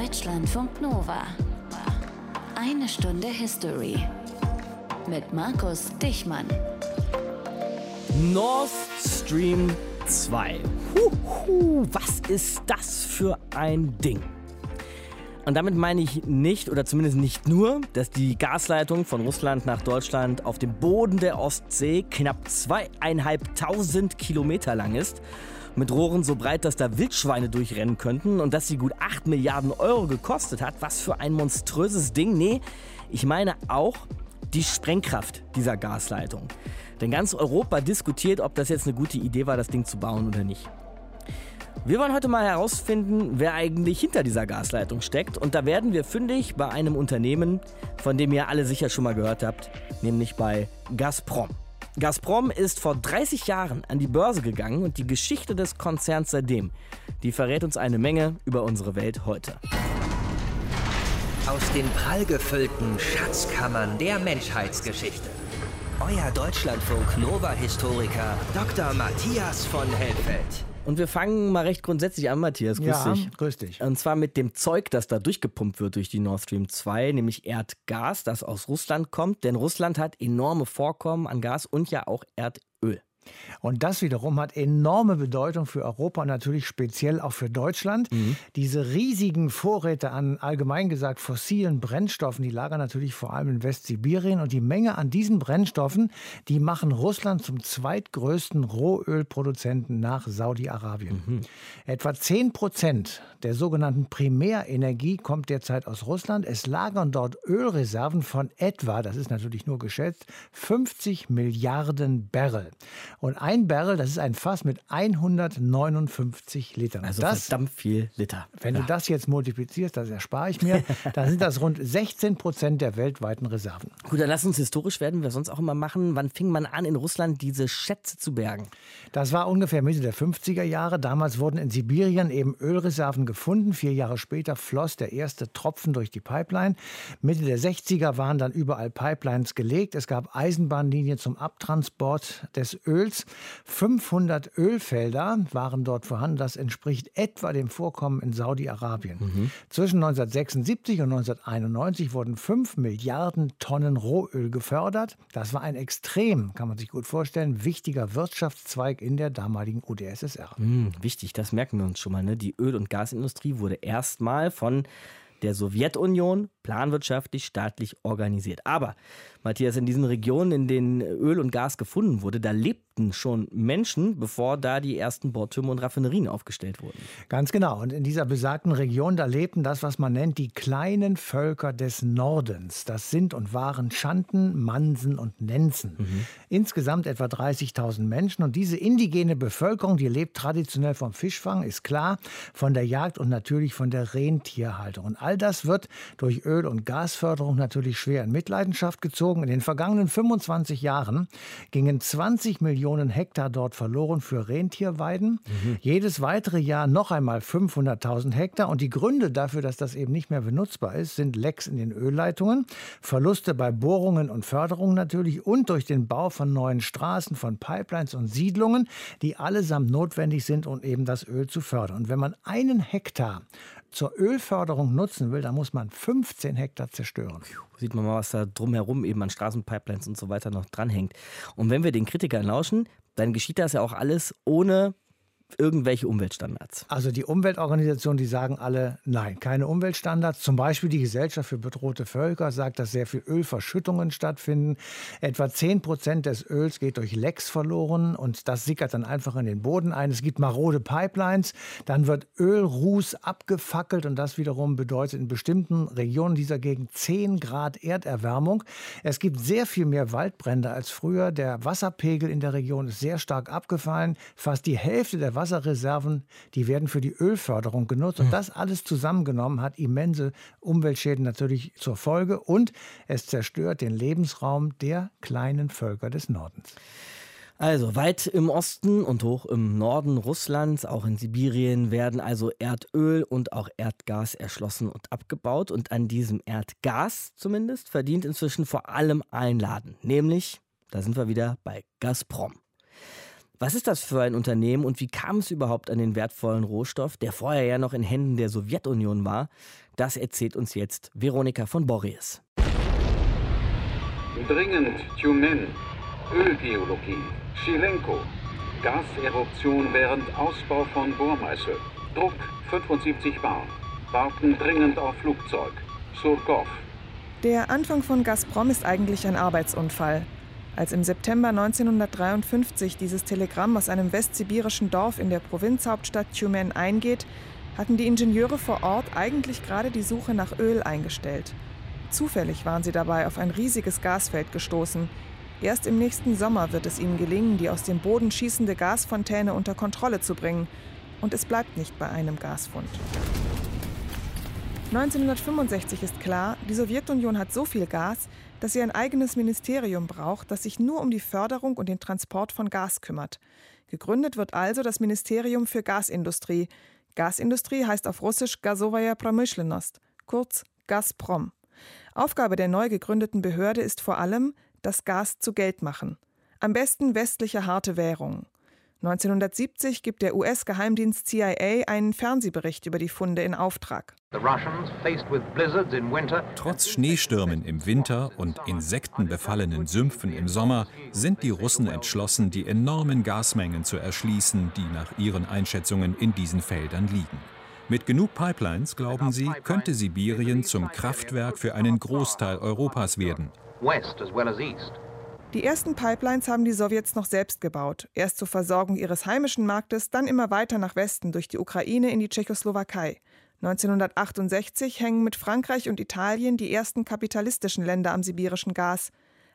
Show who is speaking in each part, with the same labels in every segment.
Speaker 1: Deutschlandfunk Nova. Eine Stunde History. Mit Markus Dichmann.
Speaker 2: Nord Stream 2. Huhu, was ist das für ein Ding? Und damit meine ich nicht, oder zumindest nicht nur, dass die Gasleitung von Russland nach Deutschland auf dem Boden der Ostsee knapp zweieinhalbtausend Kilometer lang ist, mit Rohren so breit, dass da Wildschweine durchrennen könnten und dass sie gut 8 Milliarden Euro gekostet hat. Was für ein monströses Ding. Nee, ich meine auch die Sprengkraft dieser Gasleitung. Denn ganz Europa diskutiert, ob das jetzt eine gute Idee war, das Ding zu bauen oder nicht. Wir wollen heute mal herausfinden, wer eigentlich hinter dieser Gasleitung steckt. Und da werden wir fündig bei einem Unternehmen, von dem ihr alle sicher schon mal gehört habt, nämlich bei Gazprom. Gazprom ist vor 30 Jahren an die Börse gegangen und die Geschichte des Konzerns seitdem, die verrät uns eine Menge über unsere Welt heute.
Speaker 3: Aus den prallgefüllten Schatzkammern der Menschheitsgeschichte. Euer Deutschlandfunk Nova-Historiker Dr. Matthias von Helfeld.
Speaker 2: Und wir fangen mal recht grundsätzlich an, Matthias. Grüß
Speaker 4: ja,
Speaker 2: dich.
Speaker 4: grüß dich.
Speaker 2: Und zwar mit dem Zeug, das da durchgepumpt wird durch die Nord Stream 2, nämlich Erdgas, das aus Russland kommt. Denn Russland hat enorme Vorkommen an Gas und ja auch Erdöl.
Speaker 4: Und das wiederum hat enorme Bedeutung für Europa und natürlich speziell auch für Deutschland. Mhm. Diese riesigen Vorräte an allgemein gesagt fossilen Brennstoffen, die lagern natürlich vor allem in Westsibirien. Und die Menge an diesen Brennstoffen, die machen Russland zum zweitgrößten Rohölproduzenten nach Saudi-Arabien. Mhm. Etwa 10 Prozent der sogenannten Primärenergie kommt derzeit aus Russland. Es lagern dort Ölreserven von etwa, das ist natürlich nur geschätzt, 50 Milliarden Barrel. Und ein Barrel, das ist ein Fass mit 159 Litern.
Speaker 2: Also
Speaker 4: das,
Speaker 2: verdammt viel Liter.
Speaker 4: Wenn ja. du das jetzt multiplizierst, das erspare ich mir, dann sind das rund 16 Prozent der weltweiten Reserven.
Speaker 2: Gut, dann lass uns historisch werden, wie wir sonst auch immer machen. Wann fing man an, in Russland diese Schätze zu bergen?
Speaker 4: Das war ungefähr Mitte der 50er Jahre. Damals wurden in Sibirien eben Ölreserven gefunden. Vier Jahre später floss der erste Tropfen durch die Pipeline. Mitte der 60er waren dann überall Pipelines gelegt. Es gab Eisenbahnlinien zum Abtransport des Öls. Öls. 500 Ölfelder waren dort vorhanden. Das entspricht etwa dem Vorkommen in Saudi-Arabien. Mhm. Zwischen 1976 und 1991 wurden 5 Milliarden Tonnen Rohöl gefördert. Das war ein extrem, kann man sich gut vorstellen, wichtiger Wirtschaftszweig in der damaligen UdSSR.
Speaker 2: Mhm, wichtig, das merken wir uns schon mal. Ne? Die Öl- und Gasindustrie wurde erstmal von der Sowjetunion planwirtschaftlich staatlich organisiert. Aber Matthias, in diesen Regionen, in denen Öl und Gas gefunden wurde, da lebten schon Menschen, bevor da die ersten Bohrtürme und Raffinerien aufgestellt wurden.
Speaker 4: Ganz genau. Und in dieser besagten Region, da lebten das, was man nennt, die kleinen Völker des Nordens. Das sind und waren Schanten, Mansen und Nenzen. Mhm. Insgesamt etwa 30.000 Menschen. Und diese indigene Bevölkerung, die lebt traditionell vom Fischfang, ist klar, von der Jagd und natürlich von der Rentierhaltung. Und all das wird durch Öl- und Gasförderung natürlich schwer in Mitleidenschaft gezogen bezogen, in den vergangenen 25 Jahren gingen 20 Millionen Hektar dort verloren für Rentierweiden. Mhm. Jedes weitere Jahr noch einmal 500.000 Hektar. Und die Gründe dafür, dass das eben nicht mehr benutzbar ist, sind Lecks in den Ölleitungen, Verluste bei Bohrungen und Förderungen natürlich und durch den Bau von neuen Straßen, von Pipelines und Siedlungen, die allesamt notwendig sind, um eben das Öl zu fördern. Und wenn man einen Hektar zur Ölförderung nutzen will, dann muss man 15 Hektar zerstören.
Speaker 2: Sieht man mal, was da drumherum eben an Straßenpipelines und so weiter noch dranhängt. Und wenn wir den Kritikern lauschen, dann geschieht das ja auch alles ohne irgendwelche Umweltstandards?
Speaker 4: Also die Umweltorganisationen, die sagen alle nein, keine Umweltstandards. Zum Beispiel die Gesellschaft für bedrohte Völker sagt, dass sehr viel Ölverschüttungen stattfinden. Etwa 10 Prozent des Öls geht durch Lecks verloren und das sickert dann einfach in den Boden ein. Es gibt marode Pipelines, dann wird Ölruß abgefackelt und das wiederum bedeutet in bestimmten Regionen dieser Gegend 10 Grad Erderwärmung. Es gibt sehr viel mehr Waldbrände als früher. Der Wasserpegel in der Region ist sehr stark abgefallen. Fast die Hälfte der Wasserreserven, die werden für die Ölförderung genutzt. Und hm. das alles zusammengenommen hat immense Umweltschäden natürlich zur Folge. Und es zerstört den Lebensraum der kleinen Völker des Nordens.
Speaker 2: Also weit im Osten und hoch im Norden Russlands, auch in Sibirien, werden also Erdöl und auch Erdgas erschlossen und abgebaut. Und an diesem Erdgas zumindest verdient inzwischen vor allem ein Laden, nämlich, da sind wir wieder bei Gazprom. Was ist das für ein Unternehmen und wie kam es überhaupt an den wertvollen Rohstoff, der vorher ja noch in Händen der Sowjetunion war? Das erzählt uns jetzt Veronika von Borries.
Speaker 5: Dringend Tumen, Ölgeologie, Schilenko, Gaseruption während Ausbau von Bohrmeißel, Druck 75 Bar, warten dringend auf Flugzeug, Surkov.
Speaker 6: Der Anfang von Gazprom ist eigentlich ein Arbeitsunfall. Als im September 1953 dieses Telegramm aus einem westsibirischen Dorf in der Provinzhauptstadt Tjumen eingeht, hatten die Ingenieure vor Ort eigentlich gerade die Suche nach Öl eingestellt. Zufällig waren sie dabei auf ein riesiges Gasfeld gestoßen. Erst im nächsten Sommer wird es ihnen gelingen, die aus dem Boden schießende Gasfontäne unter Kontrolle zu bringen. Und es bleibt nicht bei einem Gasfund. 1965 ist klar, die Sowjetunion hat so viel Gas, dass sie ein eigenes Ministerium braucht, das sich nur um die Förderung und den Transport von Gas kümmert. Gegründet wird also das Ministerium für Gasindustrie. Gasindustrie heißt auf Russisch Gasovaya Pramyshlenost, kurz Gazprom. Aufgabe der neu gegründeten Behörde ist vor allem, das Gas zu Geld machen. Am besten westliche harte Währungen. 1970 gibt der US-Geheimdienst CIA einen Fernsehbericht über die Funde in Auftrag.
Speaker 7: Trotz Schneestürmen im Winter und insektenbefallenen Sümpfen im Sommer sind die Russen entschlossen, die enormen Gasmengen zu erschließen, die nach ihren Einschätzungen in diesen Feldern liegen. Mit genug Pipelines, glauben sie, könnte Sibirien zum Kraftwerk für einen Großteil Europas werden.
Speaker 6: Die ersten Pipelines haben die Sowjets noch selbst gebaut. Erst zur Versorgung ihres heimischen Marktes, dann immer weiter nach Westen durch die Ukraine in die Tschechoslowakei. 1968 hängen mit Frankreich und Italien die ersten kapitalistischen Länder am sibirischen Gas.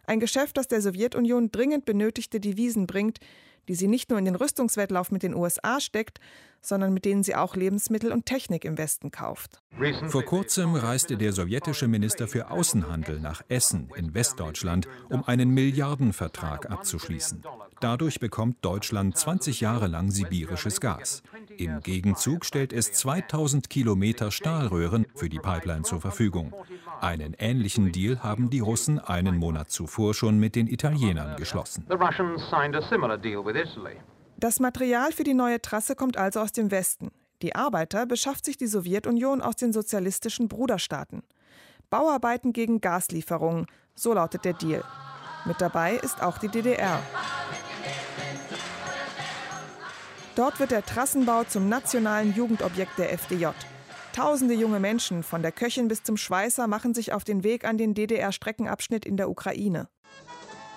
Speaker 6: Ein Geschäft, das der Sowjetunion dringend benötigte Devisen bringt, die sie nicht nur in den Rüstungswettlauf mit den USA steckt, sondern mit denen sie auch Lebensmittel und Technik im Westen kauft.
Speaker 7: Vor kurzem reiste der sowjetische Minister für Außenhandel nach Essen in Westdeutschland, um einen Milliardenvertrag abzuschließen. Dadurch bekommt Deutschland 20 Jahre lang sibirisches Gas. Im Gegenzug stellt es 2000 Kilometer Stahlröhren für die Pipeline zur Verfügung. Einen ähnlichen Deal haben die Russen einen Monat zuvor schon mit den Italienern geschlossen.
Speaker 6: Das Material für die neue Trasse kommt also aus dem Westen. Die Arbeiter beschafft sich die Sowjetunion aus den sozialistischen Bruderstaaten. Bauarbeiten gegen Gaslieferungen, so lautet der Deal. Mit dabei ist auch die DDR. Dort wird der Trassenbau zum nationalen Jugendobjekt der FDJ. Tausende junge Menschen, von der Köchin bis zum Schweißer, machen sich auf den Weg an den DDR-Streckenabschnitt in der Ukraine.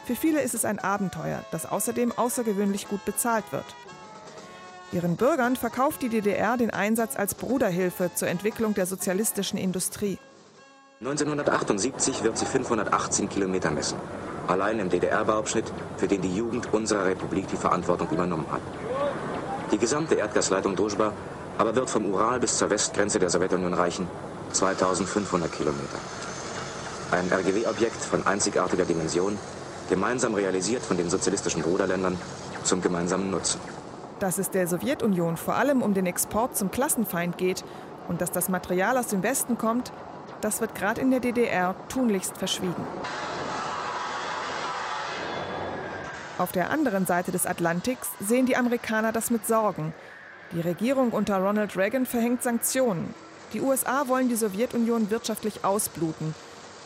Speaker 6: Für viele ist es ein Abenteuer, das außerdem außergewöhnlich gut bezahlt wird. Ihren Bürgern verkauft die DDR den Einsatz als Bruderhilfe zur Entwicklung der sozialistischen Industrie.
Speaker 8: 1978 wird sie 518 Kilometer messen. Allein im DDR-Bauabschnitt, für den die Jugend unserer Republik die Verantwortung übernommen hat. Die gesamte Erdgasleitung Druzhba aber wird vom Ural bis zur Westgrenze der Sowjetunion reichen 2500 Kilometer. Ein RGW-Objekt von einzigartiger Dimension, gemeinsam realisiert von den sozialistischen Bruderländern zum gemeinsamen Nutzen.
Speaker 6: Dass es der Sowjetunion vor allem um den Export zum Klassenfeind geht und dass das Material aus dem Westen kommt, das wird gerade in der DDR tunlichst verschwiegen. Auf der anderen Seite des Atlantiks sehen die Amerikaner das mit Sorgen, die Regierung unter Ronald Reagan verhängt Sanktionen. Die USA wollen die Sowjetunion wirtschaftlich ausbluten.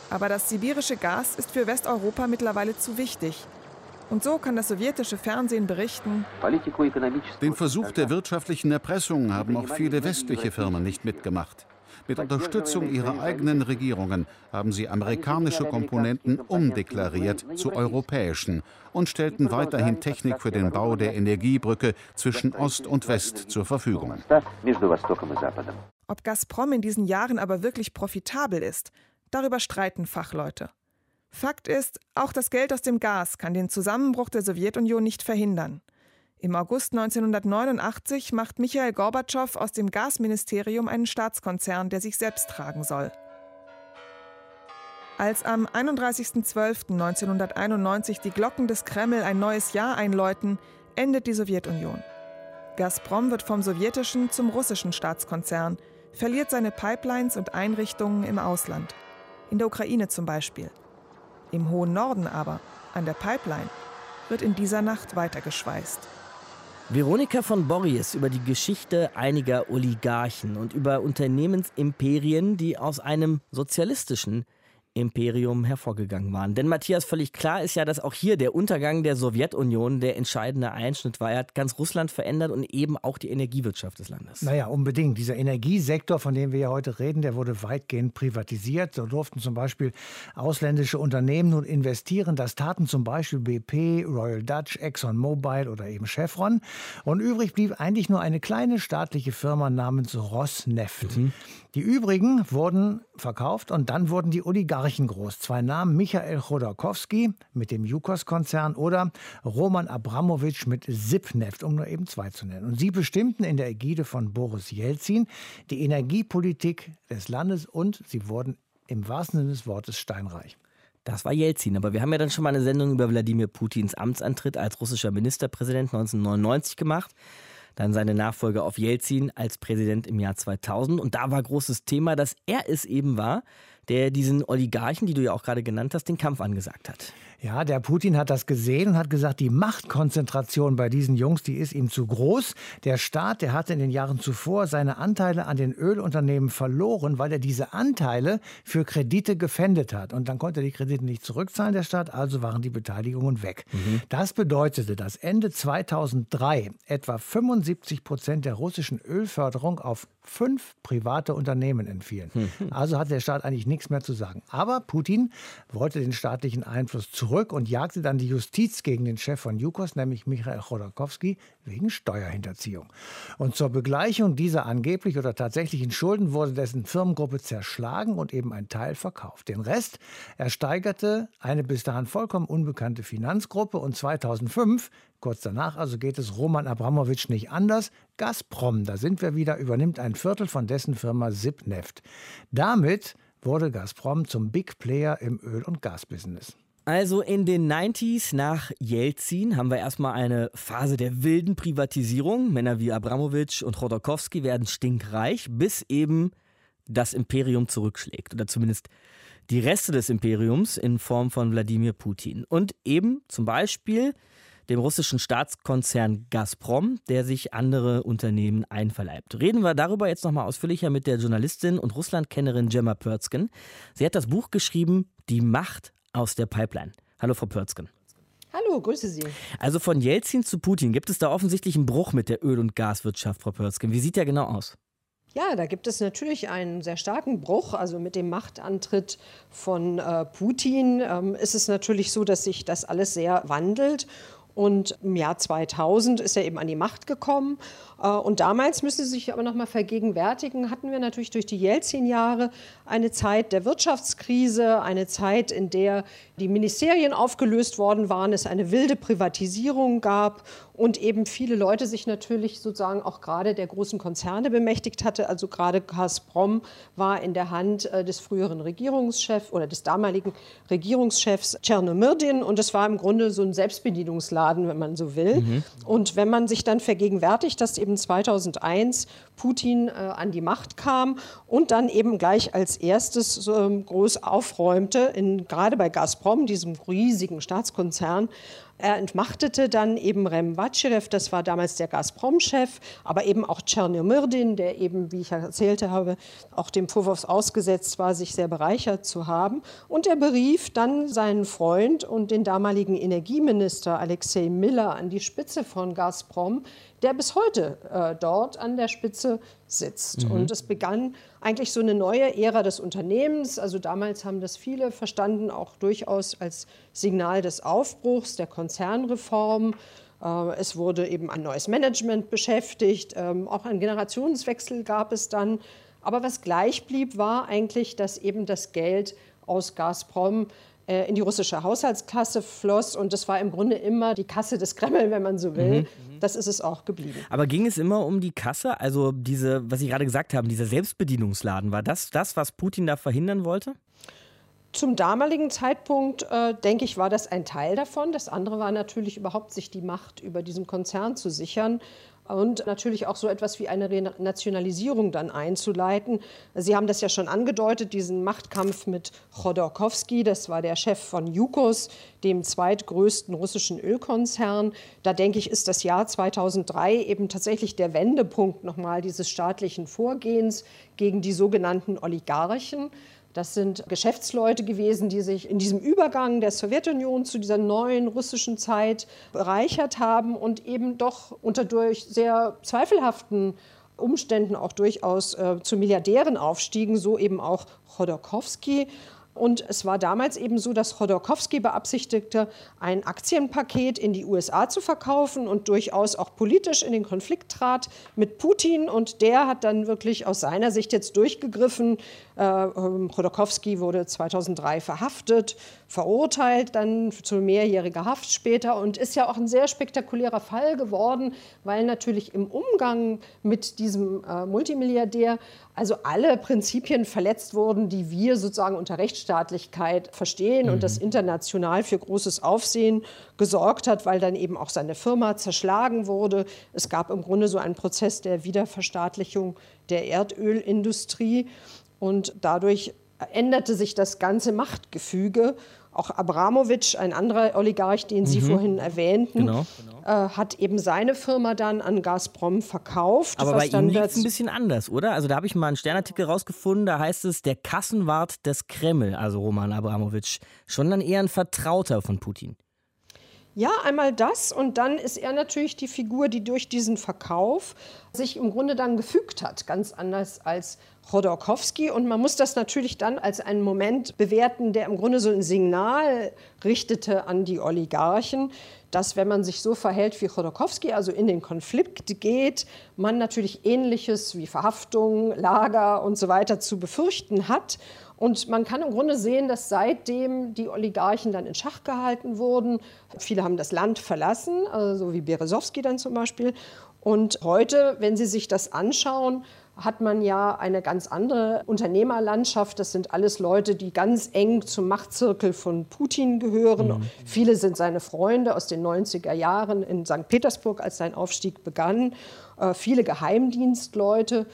Speaker 6: Aber das sibirische Gas ist für Westeuropa mittlerweile zu wichtig. Und so kann das sowjetische Fernsehen berichten,
Speaker 9: den Versuch der wirtschaftlichen Erpressung haben auch viele westliche Firmen nicht mitgemacht. Mit Unterstützung ihrer eigenen Regierungen haben sie amerikanische Komponenten umdeklariert zu europäischen und stellten weiterhin Technik für den Bau der Energiebrücke zwischen Ost und West zur Verfügung.
Speaker 6: Ob Gazprom in diesen Jahren aber wirklich profitabel ist, darüber streiten Fachleute. Fakt ist, auch das Geld aus dem Gas kann den Zusammenbruch der Sowjetunion nicht verhindern. Im August 1989 macht Michael Gorbatschow aus dem Gasministerium einen Staatskonzern, der sich selbst tragen soll. Als am 31.12.1991 die Glocken des Kreml ein neues Jahr einläuten, endet die Sowjetunion. Gazprom wird vom sowjetischen zum russischen Staatskonzern, verliert seine Pipelines und Einrichtungen im Ausland. In der Ukraine zum Beispiel. Im hohen Norden aber, an der Pipeline, wird in dieser Nacht weitergeschweißt.
Speaker 2: Veronika von Borries über die Geschichte einiger Oligarchen und über Unternehmensimperien, die aus einem sozialistischen Imperium hervorgegangen waren. Denn Matthias, völlig klar ist ja, dass auch hier der Untergang der Sowjetunion der entscheidende Einschnitt war. Er hat ganz Russland verändert und eben auch die Energiewirtschaft des Landes.
Speaker 4: Naja, unbedingt. Dieser Energiesektor, von dem wir ja heute reden, der wurde weitgehend privatisiert. So durften zum Beispiel ausländische Unternehmen nun investieren. Das taten zum Beispiel BP, Royal Dutch, ExxonMobil oder eben Chevron. Und übrig blieb eigentlich nur eine kleine staatliche Firma namens Rosneft. Mhm. Die übrigen wurden verkauft und dann wurden die Oligarchen groß. Zwei Namen, Michael Chodorkowski mit dem Jukos-Konzern oder Roman Abramowitsch mit Sipneft, um nur eben zwei zu nennen. Und sie bestimmten in der Ägide von Boris Jelzin die Energiepolitik des Landes und sie wurden im wahrsten Sinne des Wortes steinreich.
Speaker 2: Das war Jelzin, aber wir haben ja dann schon mal eine Sendung über Wladimir Putins Amtsantritt als russischer Ministerpräsident 1999 gemacht dann seine Nachfolge auf Jelzin als Präsident im Jahr 2000. Und da war großes Thema, dass er es eben war, der diesen Oligarchen, die du ja auch gerade genannt hast, den Kampf angesagt hat.
Speaker 4: Ja, der Putin hat das gesehen und hat gesagt, die Machtkonzentration bei diesen Jungs, die ist ihm zu groß. Der Staat, der hatte in den Jahren zuvor seine Anteile an den Ölunternehmen verloren, weil er diese Anteile für Kredite gefändet hat. Und dann konnte er die Kredite nicht zurückzahlen, der Staat, also waren die Beteiligungen weg. Mhm. Das bedeutete, dass Ende 2003 etwa 75 Prozent der russischen Ölförderung auf fünf private Unternehmen entfielen. Mhm. Also hat der Staat eigentlich nichts mehr zu sagen. Aber Putin wollte den staatlichen Einfluss zurück zurück und jagte dann die Justiz gegen den Chef von Jukos, nämlich Michael Chodorkowski, wegen Steuerhinterziehung. Und zur Begleichung dieser angeblich oder tatsächlichen Schulden wurde dessen Firmengruppe zerschlagen und eben ein Teil verkauft. Den Rest ersteigerte eine bis dahin vollkommen unbekannte Finanzgruppe und 2005 Kurz danach also geht es Roman Abramowitsch nicht anders. Gazprom, da sind wir wieder, übernimmt ein Viertel von dessen Firma Sipneft. Damit wurde Gazprom zum Big Player im Öl- und Gasbusiness.
Speaker 2: Also in den 90s nach Jelzin haben wir erstmal eine Phase der wilden Privatisierung. Männer wie Abramowitsch und Chodorkowski werden stinkreich, bis eben das Imperium zurückschlägt. Oder zumindest die Reste des Imperiums in Form von Wladimir Putin. Und eben zum Beispiel dem russischen Staatskonzern Gazprom, der sich andere Unternehmen einverleibt. Reden wir darüber jetzt nochmal ausführlicher mit der Journalistin und Russlandkennerin Gemma Pörzgen. Sie hat das Buch geschrieben Die Macht aus der Pipeline. Hallo, Frau Pörzgen.
Speaker 10: Hallo, grüße Sie.
Speaker 2: Also von Jelzin zu Putin gibt es da offensichtlich einen Bruch mit der Öl- und Gaswirtschaft, Frau Pörzgen. Wie sieht der genau aus?
Speaker 10: Ja, da gibt es natürlich einen sehr starken Bruch. Also mit dem Machtantritt von äh, Putin ähm, ist es natürlich so, dass sich das alles sehr wandelt. Und im Jahr 2000 ist er eben an die Macht gekommen. Äh, und damals müssen Sie sich aber noch mal vergegenwärtigen, hatten wir natürlich durch die Jelzin-Jahre eine Zeit der Wirtschaftskrise, eine Zeit, in der die Ministerien aufgelöst worden waren, es eine wilde Privatisierung gab und eben viele Leute sich natürlich sozusagen auch gerade der großen Konzerne bemächtigt hatte. Also gerade Gazprom war in der Hand äh, des früheren Regierungschefs oder des damaligen Regierungschefs Tschernomyrdin und es war im Grunde so ein Selbstbedienungsladen, wenn man so will. Mhm. Und wenn man sich dann vergegenwärtigt, dass eben 2001 Putin äh, an die Macht kam und dann eben gleich als erstes äh, groß aufräumte, in, gerade bei Gazprom, diesem riesigen Staatskonzern, er entmachtete dann eben Rem Vatscherew, das war damals der Gazprom-Chef, aber eben auch Tschernomyrdin, der eben, wie ich erzählte habe, auch dem Vorwurf ausgesetzt war, sich sehr bereichert zu haben. Und er berief dann seinen Freund und den damaligen Energieminister Alexei Miller an die Spitze von Gazprom, der bis heute äh, dort an der Spitze sitzt. Mhm. Und es begann eigentlich so eine neue Ära des Unternehmens. Also damals haben das viele verstanden, auch durchaus als Signal des Aufbruchs, der Konzernreform. Äh, es wurde eben ein neues Management beschäftigt, ähm, auch ein Generationswechsel gab es dann. Aber was gleich blieb, war eigentlich, dass eben das Geld aus Gazprom äh, in die russische Haushaltskasse floss. Und das war im Grunde immer die Kasse des Kreml, wenn man so will. Mhm. Das ist es auch geblieben.
Speaker 2: Aber ging es immer um die Kasse? Also diese, was Sie gerade gesagt haben, dieser Selbstbedienungsladen, war das das, was Putin da verhindern wollte?
Speaker 10: Zum damaligen Zeitpunkt, äh, denke ich, war das ein Teil davon. Das andere war natürlich überhaupt, sich die Macht über diesen Konzern zu sichern. Und natürlich auch so etwas wie eine Renationalisierung dann einzuleiten. Sie haben das ja schon angedeutet, diesen Machtkampf mit Chodorkowski, das war der Chef von Yukos, dem zweitgrößten russischen Ölkonzern. Da denke ich, ist das Jahr 2003 eben tatsächlich der Wendepunkt nochmal dieses staatlichen Vorgehens gegen die sogenannten Oligarchen. Das sind Geschäftsleute gewesen, die sich in diesem Übergang der Sowjetunion zu dieser neuen russischen Zeit bereichert haben und eben doch unter durch sehr zweifelhaften Umständen auch durchaus äh, zu Milliardären aufstiegen, so eben auch Chodorkowski. Und es war damals eben so, dass Chodorkowski beabsichtigte, ein Aktienpaket in die USA zu verkaufen und durchaus auch politisch in den Konflikt trat mit Putin. Und der hat dann wirklich aus seiner Sicht jetzt durchgegriffen. Äh, ähm, Chodorkowski wurde 2003 verhaftet, verurteilt, dann zu mehrjähriger Haft später und ist ja auch ein sehr spektakulärer Fall geworden, weil natürlich im Umgang mit diesem äh, Multimilliardär also alle Prinzipien verletzt wurden, die wir sozusagen unter Rechtsstaatlichkeit verstehen mhm. und das international für großes Aufsehen gesorgt hat, weil dann eben auch seine Firma zerschlagen wurde. Es gab im Grunde so einen Prozess der Wiederverstaatlichung der Erdölindustrie und dadurch änderte sich das ganze Machtgefüge auch Abramowitsch, ein anderer Oligarch, den Sie mhm. vorhin erwähnten, genau. äh, hat eben seine Firma dann an Gazprom verkauft.
Speaker 2: Aber bei ihm liegt es ein bisschen anders, oder? Also da habe ich mal einen Sternartikel rausgefunden, da heißt es, der Kassenwart des Kreml, also Roman Abramowitsch, schon dann eher ein Vertrauter von Putin.
Speaker 10: Ja, einmal das und dann ist er natürlich die Figur, die durch diesen Verkauf sich im Grunde dann gefügt hat, ganz anders als Chodorkowski. Und man muss das natürlich dann als einen Moment bewerten, der im Grunde so ein Signal richtete an die Oligarchen, dass wenn man sich so verhält wie Chodorkowski, also in den Konflikt geht, man natürlich Ähnliches wie Verhaftung, Lager und so weiter zu befürchten hat. Und man kann im Grunde sehen, dass seitdem die Oligarchen dann in Schach gehalten wurden, viele haben das Land verlassen, also so wie Berezowski dann zum Beispiel. Und heute, wenn Sie sich das anschauen, hat man ja eine ganz andere Unternehmerlandschaft. Das sind alles Leute, die ganz eng zum Machtzirkel von Putin gehören. Mhm. Viele sind seine Freunde aus den 90er Jahren in St. Petersburg, als sein Aufstieg begann. Äh, viele Geheimdienstleute.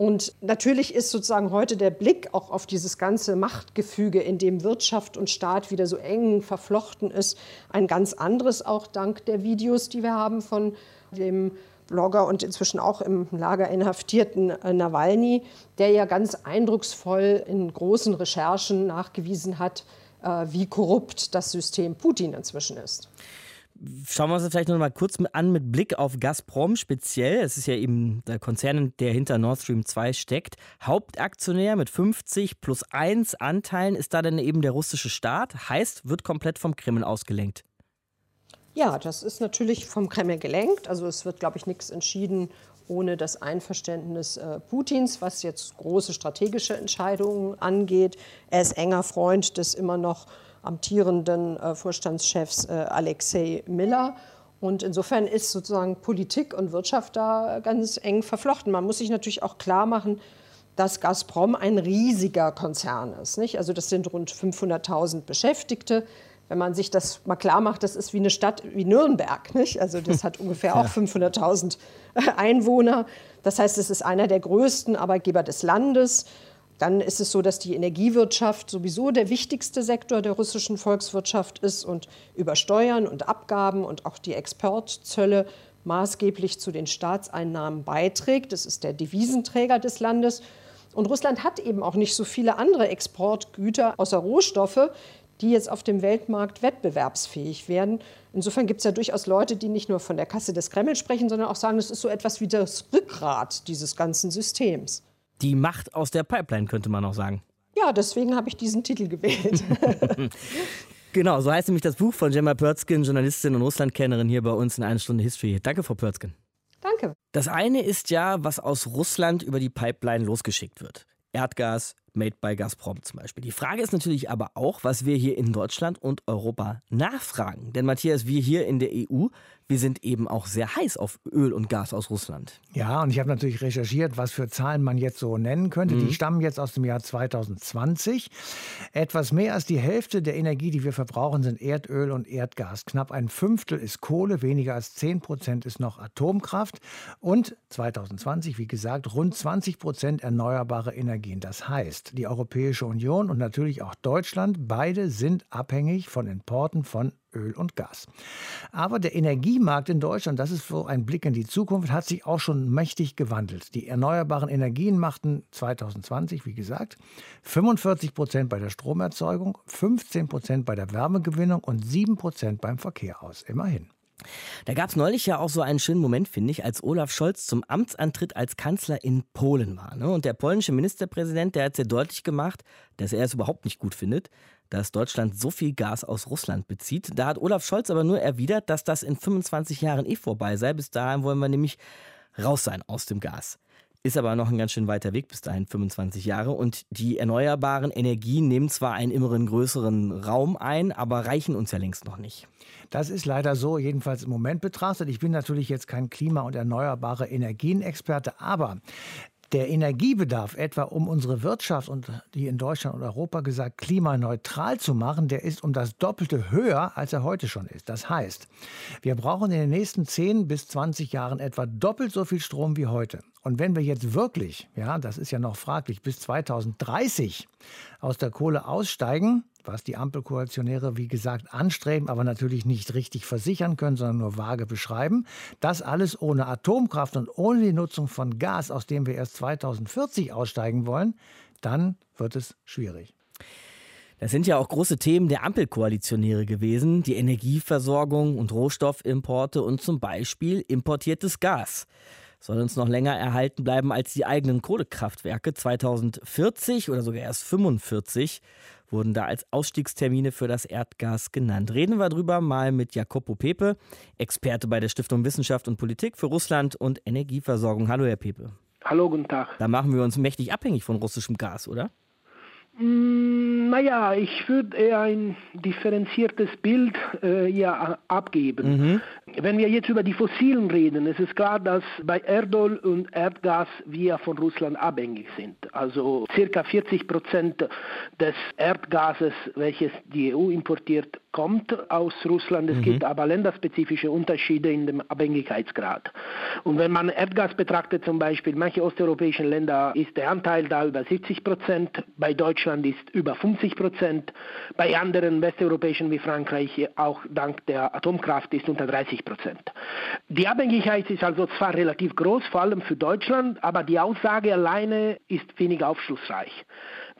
Speaker 10: Und natürlich ist sozusagen heute der Blick auch auf dieses ganze Machtgefüge, in dem Wirtschaft und Staat wieder so eng verflochten ist, ein ganz anderes, auch dank der Videos, die wir haben von dem Blogger und inzwischen auch im Lager inhaftierten äh, Nawalny, der ja ganz eindrucksvoll in großen Recherchen nachgewiesen hat, äh, wie korrupt das System Putin inzwischen ist.
Speaker 2: Schauen wir uns das vielleicht noch mal kurz an mit Blick auf Gazprom speziell. Es ist ja eben der Konzern, der hinter Nord Stream 2 steckt. Hauptaktionär mit 50 plus 1 Anteilen ist da dann eben der russische Staat. Heißt, wird komplett vom Kreml ausgelenkt.
Speaker 10: Ja, das ist natürlich vom Kreml gelenkt. Also es wird, glaube ich, nichts entschieden ohne das Einverständnis äh, Putins, was jetzt große strategische Entscheidungen angeht. Er ist enger Freund des immer noch amtierenden äh, Vorstandschefs äh, Alexei Miller. Und insofern ist sozusagen Politik und Wirtschaft da ganz eng verflochten. Man muss sich natürlich auch klar machen, dass Gazprom ein riesiger Konzern ist. Nicht? Also das sind rund 500.000 Beschäftigte. Wenn man sich das mal klar macht, das ist wie eine Stadt wie Nürnberg. Nicht? Also das hat ungefähr auch 500.000 Einwohner. Das heißt, es ist einer der größten Arbeitgeber des Landes. Dann ist es so, dass die Energiewirtschaft sowieso der wichtigste Sektor der russischen Volkswirtschaft ist und über Steuern und Abgaben und auch die Exportzölle maßgeblich zu den Staatseinnahmen beiträgt. Das ist der Devisenträger des Landes. Und Russland hat eben auch nicht so viele andere Exportgüter außer Rohstoffe, die jetzt auf dem Weltmarkt wettbewerbsfähig werden. Insofern gibt es ja durchaus Leute, die nicht nur von der Kasse des Kreml sprechen, sondern auch sagen, das ist so etwas wie das Rückgrat dieses ganzen Systems.
Speaker 2: Die Macht aus der Pipeline, könnte man auch sagen.
Speaker 10: Ja, deswegen habe ich diesen Titel gewählt.
Speaker 2: genau, so heißt nämlich das Buch von Gemma Pörzkin, Journalistin und Russlandkennerin hier bei uns in einer Stunde History. Danke, Frau Pörzkin.
Speaker 10: Danke.
Speaker 2: Das eine ist ja, was aus Russland über die Pipeline losgeschickt wird. Erdgas, Made by Gazprom zum Beispiel. Die Frage ist natürlich aber auch, was wir hier in Deutschland und Europa nachfragen. Denn Matthias, wir hier in der EU, wir sind eben auch sehr heiß auf Öl und Gas aus Russland.
Speaker 4: Ja, und ich habe natürlich recherchiert, was für Zahlen man jetzt so nennen könnte. Mhm. Die stammen jetzt aus dem Jahr 2020. Etwas mehr als die Hälfte der Energie, die wir verbrauchen, sind Erdöl und Erdgas. Knapp ein Fünftel ist Kohle, weniger als 10 Prozent ist noch Atomkraft. Und 2020, wie gesagt, rund 20 Prozent erneuerbare Energien. Das heißt, die Europäische Union und natürlich auch Deutschland, beide sind abhängig von Importen von Öl und Gas. Aber der Energiemarkt in Deutschland, das ist so ein Blick in die Zukunft, hat sich auch schon mächtig gewandelt. Die erneuerbaren Energien machten 2020, wie gesagt, 45 Prozent bei der Stromerzeugung, 15 Prozent bei der Wärmegewinnung und 7 Prozent beim Verkehr aus. Immerhin.
Speaker 2: Da gab es neulich ja auch so einen schönen Moment, finde ich, als Olaf Scholz zum Amtsantritt als Kanzler in Polen war. Ne? Und der polnische Ministerpräsident, der hat sehr deutlich gemacht, dass er es überhaupt nicht gut findet, dass Deutschland so viel Gas aus Russland bezieht. Da hat Olaf Scholz aber nur erwidert, dass das in 25 Jahren eh vorbei sei. Bis dahin wollen wir nämlich raus sein aus dem Gas. Ist aber noch ein ganz schön weiter Weg bis dahin, 25 Jahre. Und die erneuerbaren Energien nehmen zwar einen immeren größeren Raum ein, aber reichen uns ja längst noch nicht.
Speaker 4: Das ist leider so, jedenfalls im Moment betrachtet. Ich bin natürlich jetzt kein Klima- und erneuerbare Energienexperte, aber der Energiebedarf, etwa um unsere Wirtschaft und die in Deutschland und Europa gesagt klimaneutral zu machen, der ist um das Doppelte höher, als er heute schon ist. Das heißt, wir brauchen in den nächsten 10 bis 20 Jahren etwa doppelt so viel Strom wie heute. Und wenn wir jetzt wirklich, ja, das ist ja noch fraglich, bis 2030 aus der Kohle aussteigen, was die Ampelkoalitionäre, wie gesagt, anstreben, aber natürlich nicht richtig versichern können, sondern nur vage beschreiben, das alles ohne Atomkraft und ohne die Nutzung von Gas, aus dem wir erst 2040 aussteigen wollen, dann wird es schwierig.
Speaker 2: Das sind ja auch große Themen der Ampelkoalitionäre gewesen, die Energieversorgung und Rohstoffimporte und zum Beispiel importiertes Gas soll uns noch länger erhalten bleiben als die eigenen Kohlekraftwerke. 2040 oder sogar erst 45 wurden da als Ausstiegstermine für das Erdgas genannt. Reden wir drüber mal mit Jacopo Pepe, Experte bei der Stiftung Wissenschaft und Politik für Russland und Energieversorgung. Hallo, Herr Pepe.
Speaker 11: Hallo, guten Tag.
Speaker 2: Da machen wir uns mächtig abhängig von russischem Gas, oder?
Speaker 11: Mm, naja, ich würde eher ein differenziertes Bild äh, ja, abgeben. Mhm. Wenn wir jetzt über die Fossilen reden, ist es klar, dass bei Erdöl und Erdgas wir von Russland abhängig sind. Also circa 40 Prozent des Erdgases, welches die EU importiert, kommt aus Russland. Es mhm. gibt aber länderspezifische Unterschiede in dem Abhängigkeitsgrad. Und wenn man Erdgas betrachtet, zum Beispiel manche osteuropäischen Länder, ist der Anteil da über 70 Prozent, bei Deutschland ist über 50 Prozent, bei anderen westeuropäischen wie Frankreich auch dank der Atomkraft ist unter 30 Prozent. Die Abhängigkeit ist also zwar relativ groß, vor allem für Deutschland, aber die Aussage alleine ist wenig aufschlussreich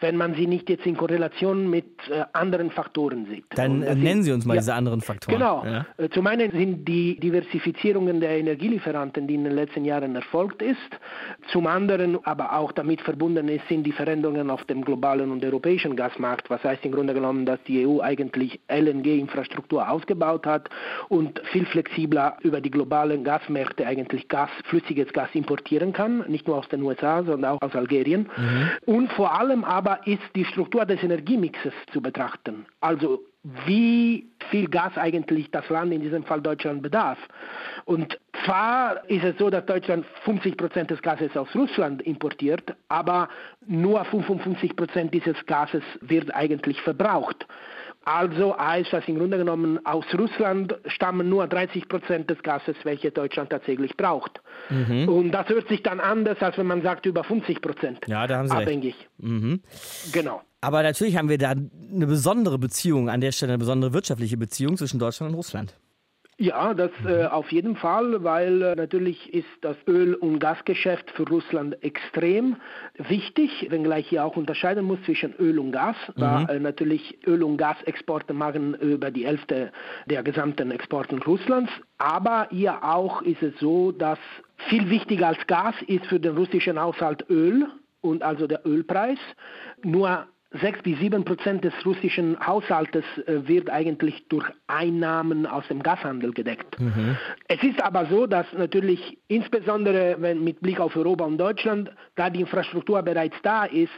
Speaker 11: wenn man sie nicht jetzt in Korrelation mit äh, anderen Faktoren sieht.
Speaker 2: Dann äh, nennen Sie uns mal ja, diese anderen Faktoren.
Speaker 11: Genau. Ja. Äh, zum einen sind die Diversifizierungen der Energielieferanten, die in den letzten Jahren erfolgt ist. Zum anderen aber auch damit verbunden ist, sind die Veränderungen auf dem globalen und europäischen Gasmarkt. Was heißt im Grunde genommen, dass die EU eigentlich LNG-Infrastruktur ausgebaut hat und viel flexibler über die globalen Gasmärkte eigentlich Gas, flüssiges Gas importieren kann, nicht nur aus den USA, sondern auch aus Algerien. Mhm. Und vor allem aber aber ist die Struktur des Energiemixes zu betrachten. Also wie viel Gas eigentlich das Land, in diesem Fall Deutschland, bedarf. Und zwar ist es so, dass Deutschland 50 Prozent des Gases aus Russland importiert, aber nur 55 Prozent dieses Gases wird eigentlich verbraucht. Also heißt das im Grunde genommen, aus Russland stammen nur 30 Prozent des Gases, welche Deutschland tatsächlich braucht. Mhm. Und das hört sich dann anders, als wenn man sagt, über 50 Prozent
Speaker 2: ja, da haben Sie
Speaker 11: abhängig.
Speaker 2: Mhm.
Speaker 11: Genau.
Speaker 2: Aber natürlich haben wir da eine besondere Beziehung, an der Stelle eine besondere wirtschaftliche Beziehung zwischen Deutschland und Russland.
Speaker 11: Ja, das äh, auf jeden Fall, weil äh, natürlich ist das Öl- und Gasgeschäft für Russland extrem wichtig, wenngleich hier auch unterscheiden muss zwischen Öl und Gas, mhm. da äh, natürlich Öl- und Gasexporte machen über die Hälfte der gesamten Exporten Russlands. Aber hier auch ist es so, dass viel wichtiger als Gas ist für den russischen Haushalt Öl und also der Ölpreis. Nur sechs bis sieben Prozent des russischen Haushaltes äh, wird eigentlich durch Einnahmen aus dem Gashandel gedeckt. Mhm. Es ist aber so, dass natürlich insbesondere wenn mit Blick auf Europa und Deutschland, da die Infrastruktur bereits da ist,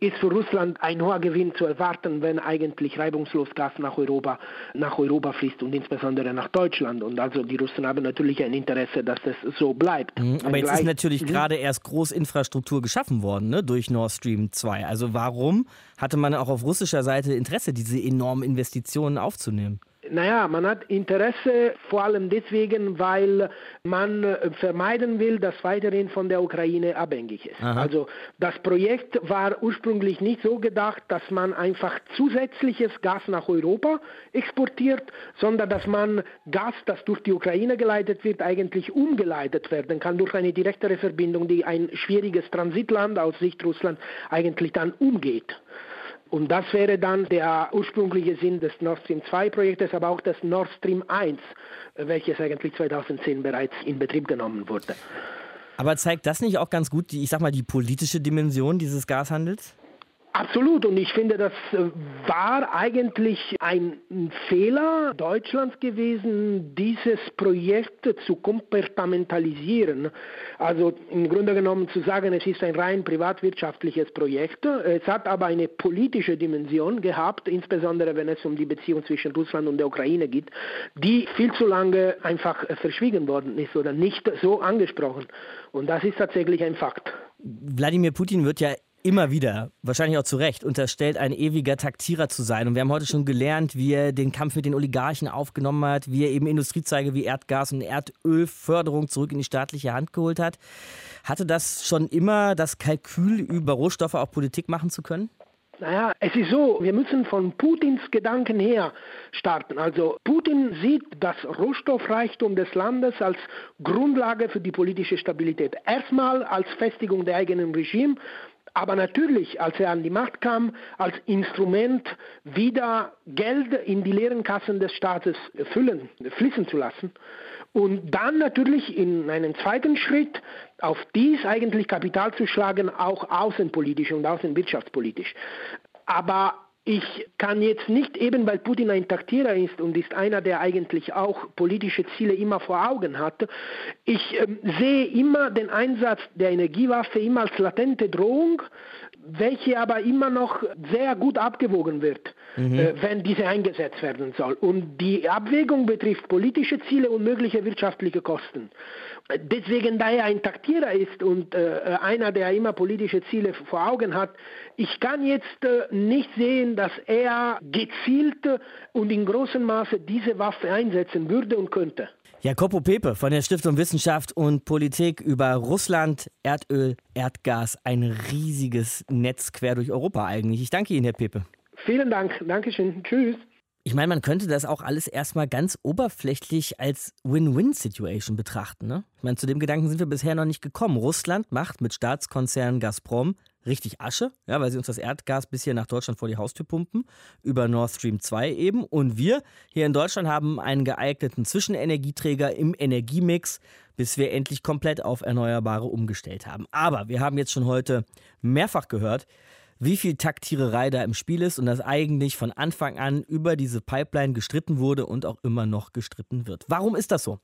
Speaker 11: ist für Russland ein hoher Gewinn zu erwarten, wenn eigentlich reibungslos Gas nach Europa, nach Europa fließt und insbesondere nach Deutschland. Und also die Russen haben natürlich ein Interesse, dass es so bleibt.
Speaker 2: Mhm, aber jetzt ist natürlich mhm. gerade erst Großinfrastruktur geschaffen worden ne, durch Nord Stream 2. Also warum hatte man auch auf russischer Seite Interesse, diese enormen Investitionen aufzunehmen?
Speaker 11: Naja, man hat Interesse vor allem deswegen, weil man vermeiden will, dass weiterhin von der Ukraine abhängig ist. Aha. Also das Projekt war ursprünglich nicht so gedacht, dass man einfach zusätzliches Gas nach Europa exportiert, sondern dass man Gas, das durch die Ukraine geleitet wird, eigentlich umgeleitet werden kann durch eine direktere Verbindung, die ein schwieriges Transitland aus Sicht Russland eigentlich dann umgeht. Und das wäre dann der ursprüngliche Sinn des Nord Stream 2 Projektes, aber auch des Nord Stream 1, welches eigentlich 2010 bereits in Betrieb genommen wurde.
Speaker 2: Aber zeigt das nicht auch ganz gut die, ich sag mal, die politische Dimension dieses Gashandels?
Speaker 11: Absolut. Und ich finde, das äh, war eigentlich ein Fehler Deutschlands gewesen, dieses Projekt zu kompartamentalisieren. Also im Grunde genommen zu sagen, es ist ein rein privatwirtschaftliches Projekt. Es hat aber eine politische Dimension gehabt, insbesondere wenn es um die Beziehung zwischen Russland und der Ukraine geht, die viel zu lange einfach verschwiegen worden ist oder nicht so angesprochen. Und das ist tatsächlich ein Fakt.
Speaker 2: Wladimir Putin wird ja immer wieder, wahrscheinlich auch zu Recht, unterstellt, ein ewiger Taktierer zu sein. Und wir haben heute schon gelernt, wie er den Kampf mit den Oligarchen aufgenommen hat, wie er eben Industriezeige wie Erdgas und Erdölförderung zurück in die staatliche Hand geholt hat. Hatte das schon immer das Kalkül, über Rohstoffe auch Politik machen zu können?
Speaker 11: Naja, es ist so, wir müssen von Putins Gedanken her starten. Also Putin sieht das Rohstoffreichtum des Landes als Grundlage für die politische Stabilität. Erstmal als Festigung der eigenen Regime aber natürlich, als er an die Macht kam, als Instrument wieder Geld in die leeren Kassen des Staates füllen, fließen zu lassen. Und dann natürlich in einem zweiten Schritt auf dies eigentlich Kapital zu schlagen, auch außenpolitisch und außenwirtschaftspolitisch. Aber ich kann jetzt nicht eben, weil Putin ein Taktierer ist und ist einer, der eigentlich auch politische Ziele immer vor Augen hat, ich äh, sehe immer den Einsatz der Energiewaffe immer als latente Drohung, welche aber immer noch sehr gut abgewogen wird, mhm. äh, wenn diese eingesetzt werden soll. Und die Abwägung betrifft politische Ziele und mögliche wirtschaftliche Kosten. Deswegen, da er ein Taktierer ist und äh, einer, der immer politische Ziele vor Augen hat, ich kann jetzt äh, nicht sehen, dass er gezielt und in großem Maße diese Waffe einsetzen würde und könnte.
Speaker 2: Jacopo Pepe von der Stiftung Wissenschaft und Politik über Russland, Erdöl, Erdgas, ein riesiges Netz quer durch Europa eigentlich. Ich danke Ihnen, Herr Pepe.
Speaker 11: Vielen Dank. Dankeschön. Tschüss.
Speaker 2: Ich meine, man könnte das auch alles erstmal ganz oberflächlich als Win-Win-Situation betrachten. Ne? Ich meine, zu dem Gedanken sind wir bisher noch nicht gekommen. Russland macht mit Staatskonzern Gazprom richtig Asche, ja, weil sie uns das Erdgas bis hier nach Deutschland vor die Haustür pumpen, über Nord Stream 2 eben. Und wir hier in Deutschland haben einen geeigneten Zwischenenergieträger im Energiemix, bis wir endlich komplett auf Erneuerbare umgestellt haben. Aber wir haben jetzt schon heute mehrfach gehört, wie viel Taktiererei da im Spiel ist und dass eigentlich von Anfang an über diese Pipeline gestritten wurde und auch immer noch gestritten wird. Warum ist das so?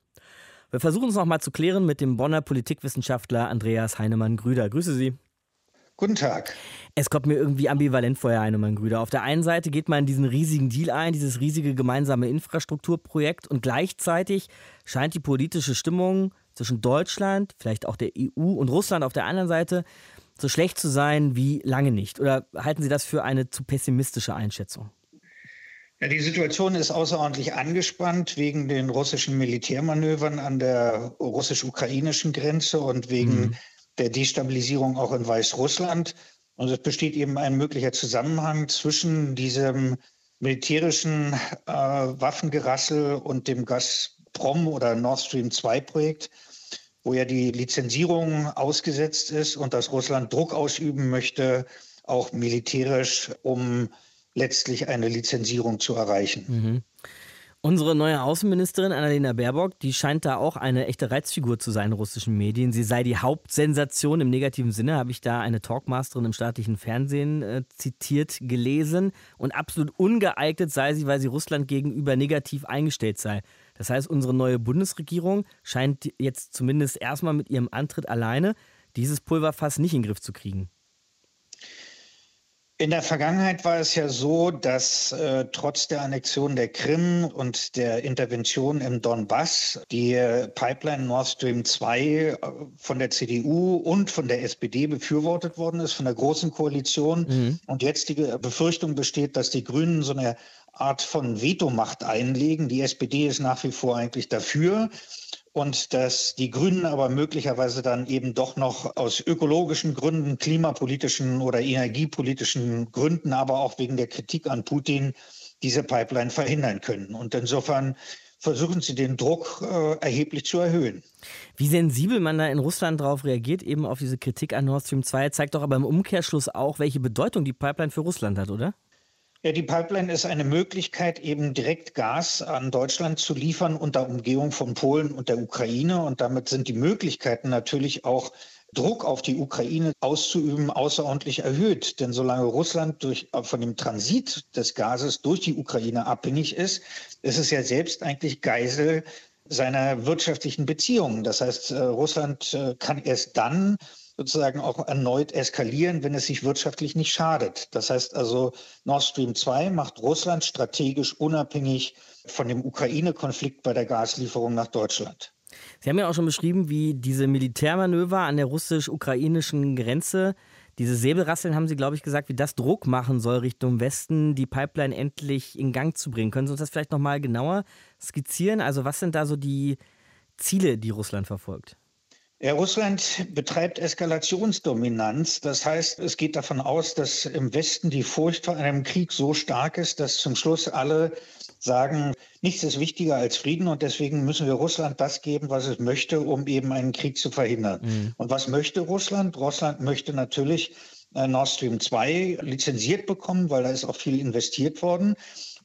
Speaker 2: Wir versuchen es nochmal zu klären mit dem Bonner Politikwissenschaftler Andreas Heinemann-Grüder. Grüße Sie.
Speaker 12: Guten Tag.
Speaker 2: Es kommt mir irgendwie ambivalent vor, Herr Heinemann-Grüder. Auf der einen Seite geht man diesen riesigen Deal ein, dieses riesige gemeinsame Infrastrukturprojekt und gleichzeitig scheint die politische Stimmung zwischen Deutschland, vielleicht auch der EU und Russland auf der anderen Seite so schlecht zu sein wie lange nicht? Oder halten Sie das für eine zu pessimistische Einschätzung?
Speaker 12: Ja, die Situation ist außerordentlich angespannt wegen den russischen Militärmanövern an der russisch-ukrainischen Grenze und wegen mhm. der Destabilisierung auch in Weißrussland. Und es besteht eben ein möglicher Zusammenhang zwischen diesem militärischen äh, Waffengerassel und dem Gazprom oder Nord Stream 2 Projekt wo ja die Lizenzierung ausgesetzt ist und dass Russland Druck ausüben möchte, auch militärisch, um letztlich eine Lizenzierung zu erreichen. Mhm.
Speaker 2: Unsere neue Außenministerin Annalena Baerbock, die scheint da auch eine echte Reizfigur zu sein in russischen Medien. Sie sei die Hauptsensation im negativen Sinne, habe ich da eine Talkmasterin im staatlichen Fernsehen äh, zitiert gelesen. Und absolut ungeeignet sei sie, weil sie Russland gegenüber negativ eingestellt sei. Das heißt, unsere neue Bundesregierung scheint jetzt zumindest erstmal mit ihrem Antritt alleine dieses Pulverfass nicht in den Griff zu kriegen.
Speaker 12: In der Vergangenheit war es ja so, dass äh, trotz der Annexion der Krim und der Intervention im Donbass die Pipeline Nord Stream 2 äh, von der CDU und von der SPD befürwortet worden ist, von der Großen Koalition. Mhm. Und jetzt die Befürchtung besteht, dass die Grünen so eine Art von Vetomacht einlegen. Die SPD ist nach wie vor eigentlich dafür und dass die Grünen aber möglicherweise dann eben doch noch aus ökologischen Gründen, klimapolitischen oder energiepolitischen Gründen, aber auch wegen der Kritik an Putin diese Pipeline verhindern können. Und insofern versuchen sie den Druck äh, erheblich zu erhöhen.
Speaker 2: Wie sensibel man da in Russland darauf reagiert, eben auf diese Kritik an Nord Stream 2, zeigt doch aber im Umkehrschluss auch, welche Bedeutung die Pipeline für Russland hat, oder?
Speaker 12: Ja, die Pipeline ist eine Möglichkeit, eben direkt Gas an Deutschland zu liefern unter Umgehung von Polen und der Ukraine. Und damit sind die Möglichkeiten natürlich auch Druck auf die Ukraine auszuüben, außerordentlich erhöht. Denn solange Russland durch, von dem Transit des Gases durch die Ukraine abhängig ist, ist es ja selbst eigentlich Geisel seiner wirtschaftlichen Beziehungen. Das heißt, äh, Russland äh, kann erst dann sozusagen auch erneut eskalieren, wenn es sich wirtschaftlich nicht schadet. Das heißt also, Nord Stream 2 macht Russland strategisch unabhängig von dem Ukraine-Konflikt bei der Gaslieferung nach Deutschland.
Speaker 2: Sie haben ja auch schon beschrieben, wie diese Militärmanöver an der russisch-ukrainischen Grenze, diese Säbelrasseln haben Sie, glaube ich, gesagt, wie das Druck machen soll Richtung Westen, die Pipeline endlich in Gang zu bringen. Können Sie uns das vielleicht nochmal genauer skizzieren? Also was sind da so die Ziele, die Russland verfolgt?
Speaker 12: Ja, Russland betreibt Eskalationsdominanz. Das heißt, es geht davon aus, dass im Westen die Furcht vor einem Krieg so stark ist, dass zum Schluss alle sagen, nichts ist wichtiger als Frieden und deswegen müssen wir Russland das geben, was es möchte, um eben einen Krieg zu verhindern. Mhm. Und was möchte Russland? Russland möchte natürlich äh, Nord Stream 2 lizenziert bekommen, weil da ist auch viel investiert worden.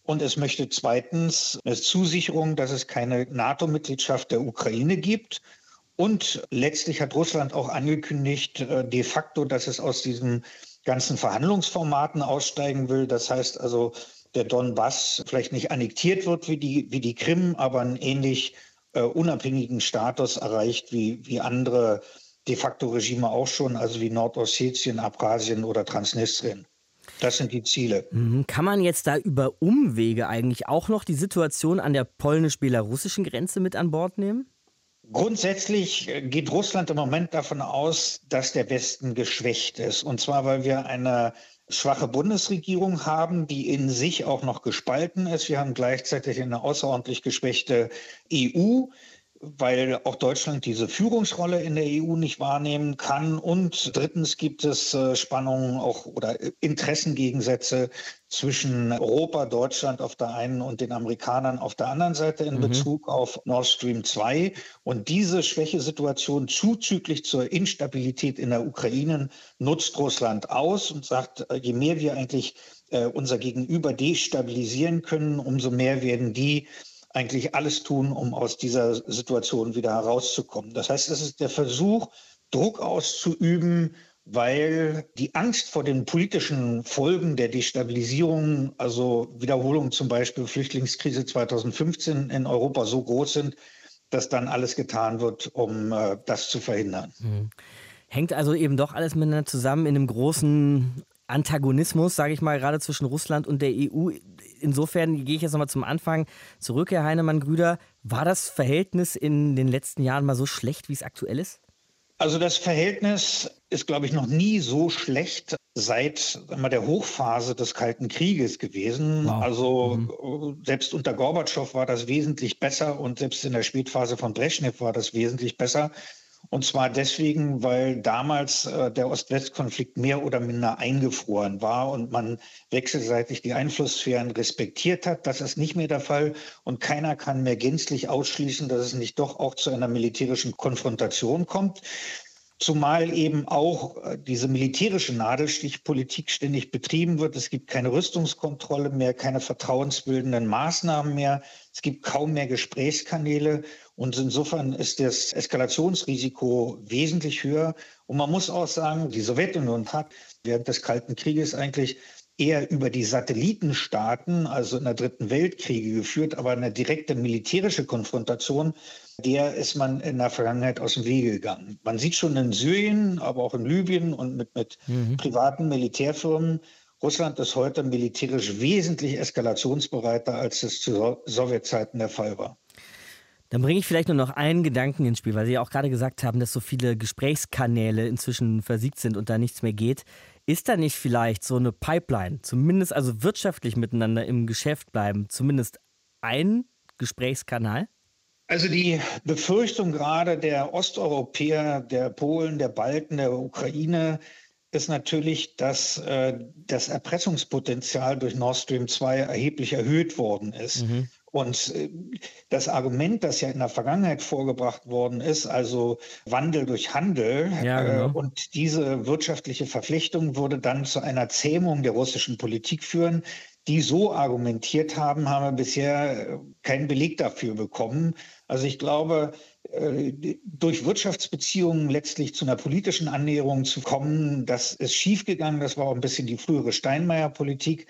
Speaker 12: Und es möchte zweitens eine Zusicherung, dass es keine NATO-Mitgliedschaft der Ukraine gibt. Und letztlich hat Russland auch angekündigt, äh, de facto, dass es aus diesen ganzen Verhandlungsformaten aussteigen will. Das heißt also, der Donbass vielleicht nicht annektiert wird wie die, wie die Krim, aber einen ähnlich äh, unabhängigen Status erreicht wie, wie andere de facto Regime auch schon, also wie Nordossetien, Abkhazien oder Transnistrien. Das sind die Ziele.
Speaker 2: Mhm. Kann man jetzt da über Umwege eigentlich auch noch die Situation an der polnisch-belarussischen Grenze mit an Bord nehmen?
Speaker 12: Grundsätzlich geht Russland im Moment davon aus, dass der Westen geschwächt ist. Und zwar, weil wir eine schwache Bundesregierung haben, die in sich auch noch gespalten ist. Wir haben gleichzeitig eine außerordentlich geschwächte EU weil auch Deutschland diese Führungsrolle in der EU nicht wahrnehmen kann. Und drittens gibt es äh, Spannungen auch oder Interessengegensätze zwischen Europa, Deutschland auf der einen und den Amerikanern auf der anderen Seite in mhm. Bezug auf Nord Stream 2. Und diese Schwächesituation zuzüglich zur Instabilität in der Ukraine nutzt Russland aus und sagt, äh, je mehr wir eigentlich äh, unser Gegenüber destabilisieren können, umso mehr werden die eigentlich alles tun, um aus dieser Situation wieder herauszukommen. Das heißt, es ist der Versuch, Druck auszuüben, weil die Angst vor den politischen Folgen der Destabilisierung, also Wiederholung zum Beispiel Flüchtlingskrise 2015 in Europa so groß sind, dass dann alles getan wird, um äh, das zu verhindern.
Speaker 2: Mhm. Hängt also eben doch alles miteinander zusammen in einem großen Antagonismus, sage ich mal, gerade zwischen Russland und der EU. Insofern gehe ich jetzt nochmal zum Anfang zurück, Herr Heinemann-Grüder. War das Verhältnis in den letzten Jahren mal so schlecht, wie es aktuell ist?
Speaker 12: Also das Verhältnis ist, glaube ich, noch nie so schlecht seit mal, der Hochphase des Kalten Krieges gewesen. Wow. Also mhm. selbst unter Gorbatschow war das wesentlich besser und selbst in der Spätphase von Brezhnev war das wesentlich besser. Und zwar deswegen, weil damals äh, der Ost-West-Konflikt mehr oder minder eingefroren war und man wechselseitig die Einflusssphären respektiert hat. Das ist nicht mehr der Fall und keiner kann mehr gänzlich ausschließen, dass es nicht doch auch zu einer militärischen Konfrontation kommt. Zumal eben auch äh, diese militärische Nadelstichpolitik ständig betrieben wird. Es gibt keine Rüstungskontrolle mehr, keine vertrauensbildenden Maßnahmen mehr. Es gibt kaum mehr Gesprächskanäle. Und insofern ist das Eskalationsrisiko wesentlich höher. Und man muss auch sagen, die Sowjetunion hat während des Kalten Krieges eigentlich eher über die Satellitenstaaten, also in der Dritten Weltkriege geführt, aber eine direkte militärische Konfrontation, der ist man in der Vergangenheit aus dem Wege gegangen. Man sieht schon in Syrien, aber auch in Libyen und mit, mit mhm. privaten Militärfirmen, Russland ist heute militärisch wesentlich eskalationsbereiter, als es zu Sowjetzeiten der Fall war.
Speaker 2: Dann bringe ich vielleicht nur noch einen Gedanken ins Spiel, weil Sie ja auch gerade gesagt haben, dass so viele Gesprächskanäle inzwischen versiegt sind und da nichts mehr geht. Ist da nicht vielleicht so eine Pipeline, zumindest also wirtschaftlich miteinander im Geschäft bleiben, zumindest ein Gesprächskanal?
Speaker 12: Also die Befürchtung gerade der Osteuropäer, der Polen, der Balten, der Ukraine ist natürlich, dass äh, das Erpressungspotenzial durch Nord Stream 2 erheblich erhöht worden ist. Mhm. Und äh, das Argument, das ja in der Vergangenheit vorgebracht worden ist, also Wandel durch Handel ja, äh, genau. äh, und diese wirtschaftliche Verflechtung würde dann zu einer Zähmung der russischen Politik führen. Die so argumentiert haben, haben wir bisher äh, keinen Beleg dafür bekommen. Also ich glaube, durch Wirtschaftsbeziehungen letztlich zu einer politischen Annäherung zu kommen, das ist schiefgegangen. Das war auch ein bisschen die frühere Steinmeier-Politik.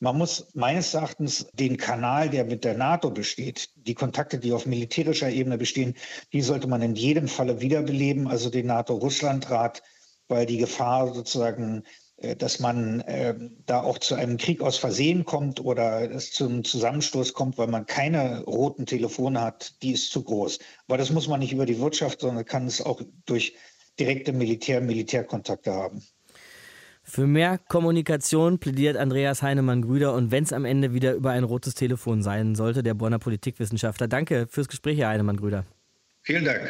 Speaker 12: Man muss meines Erachtens den Kanal, der mit der NATO besteht, die Kontakte, die auf militärischer Ebene bestehen, die sollte man in jedem Falle wiederbeleben, also den NATO-Russland-Rat, weil die Gefahr sozusagen, äh, dass man äh, da auch zu einem Krieg aus Versehen kommt oder es zum Zusammenstoß kommt, weil man keine roten Telefone hat, die ist zu groß. Aber das muss man nicht über die Wirtschaft, sondern kann es auch durch direkte Militär-Militärkontakte haben.
Speaker 2: Für mehr Kommunikation plädiert Andreas Heinemann-Grüder und wenn es am Ende wieder über ein rotes Telefon sein sollte, der Bonner Politikwissenschaftler. Danke fürs Gespräch, Herr Heinemann-Grüder.
Speaker 12: Vielen Dank.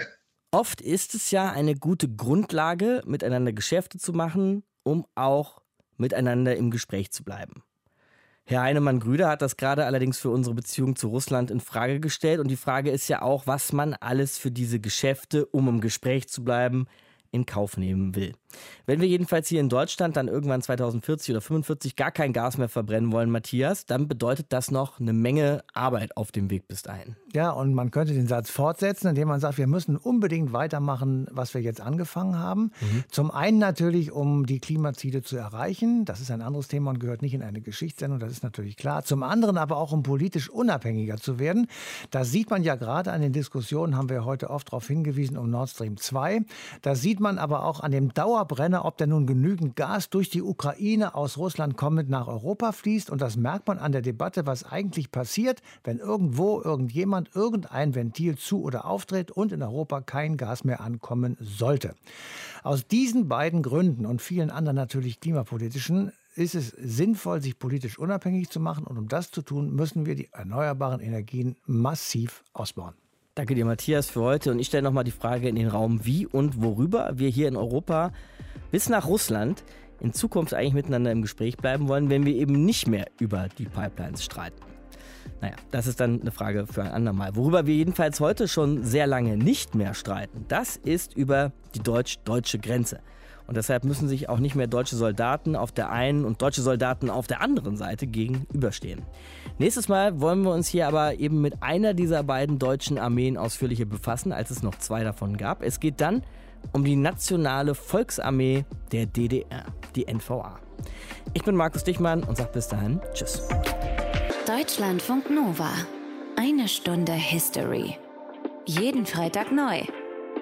Speaker 2: Oft ist es ja eine gute Grundlage, miteinander Geschäfte zu machen, um auch miteinander im Gespräch zu bleiben. Herr Heinemann-Grüder hat das gerade allerdings für unsere Beziehung zu Russland in Frage gestellt und die Frage ist ja auch, was man alles für diese Geschäfte, um im Gespräch zu bleiben, in Kauf nehmen will. Wenn wir jedenfalls hier in Deutschland dann irgendwann 2040 oder 45 gar kein Gas mehr verbrennen wollen, Matthias, dann bedeutet das noch eine Menge Arbeit auf dem Weg bis dahin.
Speaker 4: Ja, und man könnte den Satz fortsetzen, indem man sagt, wir müssen unbedingt weitermachen, was wir jetzt angefangen haben. Mhm. Zum einen natürlich, um die Klimaziele zu erreichen. Das ist ein anderes Thema und gehört nicht in eine Geschichtssendung, das ist natürlich klar. Zum anderen aber auch, um politisch unabhängiger zu werden. Das sieht man ja gerade an den Diskussionen, haben wir heute oft darauf hingewiesen, um Nord Stream 2. Da sieht man aber auch an dem Dauerbrenner, ob denn nun genügend Gas durch die Ukraine aus Russland kommend nach Europa fließt. Und das merkt man an der Debatte, was eigentlich passiert, wenn irgendwo irgendjemand irgendein Ventil zu oder auftritt und in Europa kein Gas mehr ankommen sollte. Aus diesen beiden Gründen und vielen anderen natürlich klimapolitischen ist es sinnvoll, sich politisch unabhängig zu machen. Und um das zu tun, müssen wir die erneuerbaren Energien massiv ausbauen.
Speaker 2: Danke dir, Matthias, für heute. Und ich stelle nochmal die Frage in den Raum, wie und worüber wir hier in Europa bis nach Russland in Zukunft eigentlich miteinander im Gespräch bleiben wollen, wenn wir eben nicht mehr über die Pipelines streiten. Naja, das ist dann eine Frage für ein andermal. Worüber wir jedenfalls heute schon sehr lange nicht mehr streiten, das ist über die deutsch-deutsche Grenze. Und deshalb müssen sich auch nicht mehr deutsche Soldaten auf der einen und deutsche Soldaten auf der anderen Seite gegenüberstehen. Nächstes Mal wollen wir uns hier aber eben mit einer dieser beiden deutschen Armeen ausführlicher befassen, als es noch zwei davon gab. Es geht dann um die Nationale Volksarmee der DDR, die NVA. Ich bin Markus Dichmann und sage bis dahin Tschüss.
Speaker 1: Deutschlandfunk Nova. Eine Stunde History. Jeden Freitag neu.